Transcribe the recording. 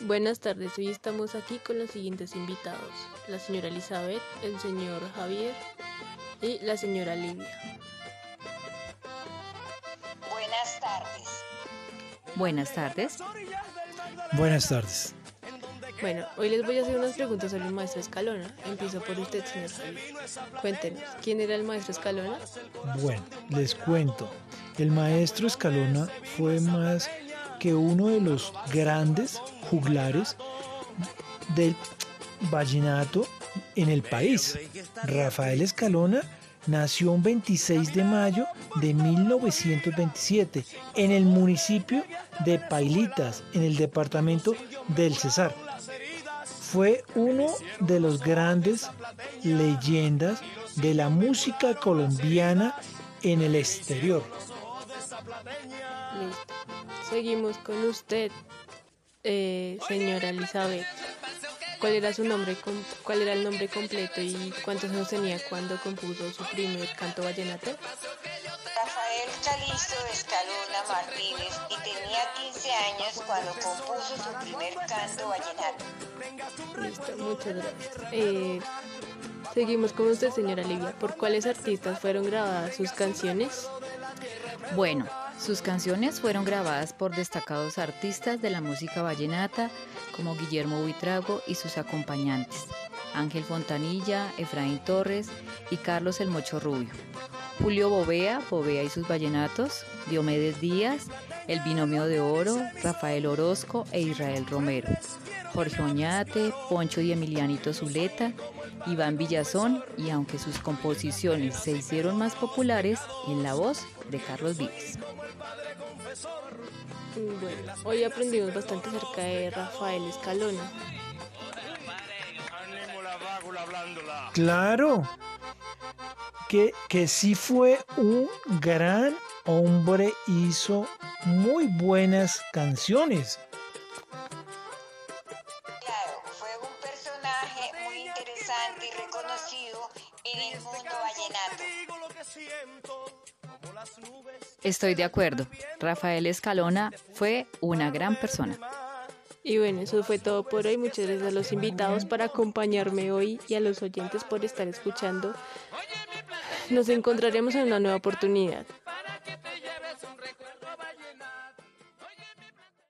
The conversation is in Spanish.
Buenas tardes, hoy estamos aquí con los siguientes invitados, la señora Elizabeth, el señor Javier y la señora Livia. Buenas tardes. Buenas tardes. Buenas tardes. Bueno, hoy les voy a hacer unas preguntas sobre el maestro Escalona. Empiezo por usted, señor Javier. Cuéntenos, ¿quién era el maestro Escalona? Bueno, les cuento. El maestro Escalona fue más que uno de los grandes juglares del vallenato en el país. Rafael Escalona nació un 26 de mayo de 1927 en el municipio de Pailitas, en el departamento del Cesar. Fue uno de los grandes leyendas de la música colombiana en el exterior. Listo. Seguimos con usted, eh, señora Elizabeth. ¿Cuál era su nombre, cuál era el nombre completo y cuántos años tenía cuando compuso su primer canto vallenato? Rafael Calisto Escalona Martínez y tenía 15 años cuando compuso su primer canto vallenato. Listo, muchas gracias. Eh, seguimos con usted, señora Livia. ¿Por cuáles artistas fueron grabadas sus canciones? Bueno, sus canciones fueron grabadas por destacados artistas de la música vallenata como Guillermo Buitrago y sus acompañantes, Ángel Fontanilla, Efraín Torres y Carlos El Mocho Rubio. Julio Bovea, Bovea y sus vallenatos, Diomedes Díaz, El Binomio de Oro, Rafael Orozco e Israel Romero. Jorge Oñate, Poncho y Emilianito Zuleta, Iván Villazón y aunque sus composiciones se hicieron más populares, en la voz de Carlos Vives. Bueno, hoy aprendimos bastante acerca de Rafael Escalona. Claro, que, que sí fue un gran hombre, hizo muy buenas canciones. Interesante y reconocido en el mundo vallenato. Estoy de acuerdo, Rafael Escalona fue una gran persona. Y bueno, eso fue todo por hoy. Muchas gracias a los invitados por acompañarme hoy y a los oyentes por estar escuchando. Nos encontraremos en una nueva oportunidad.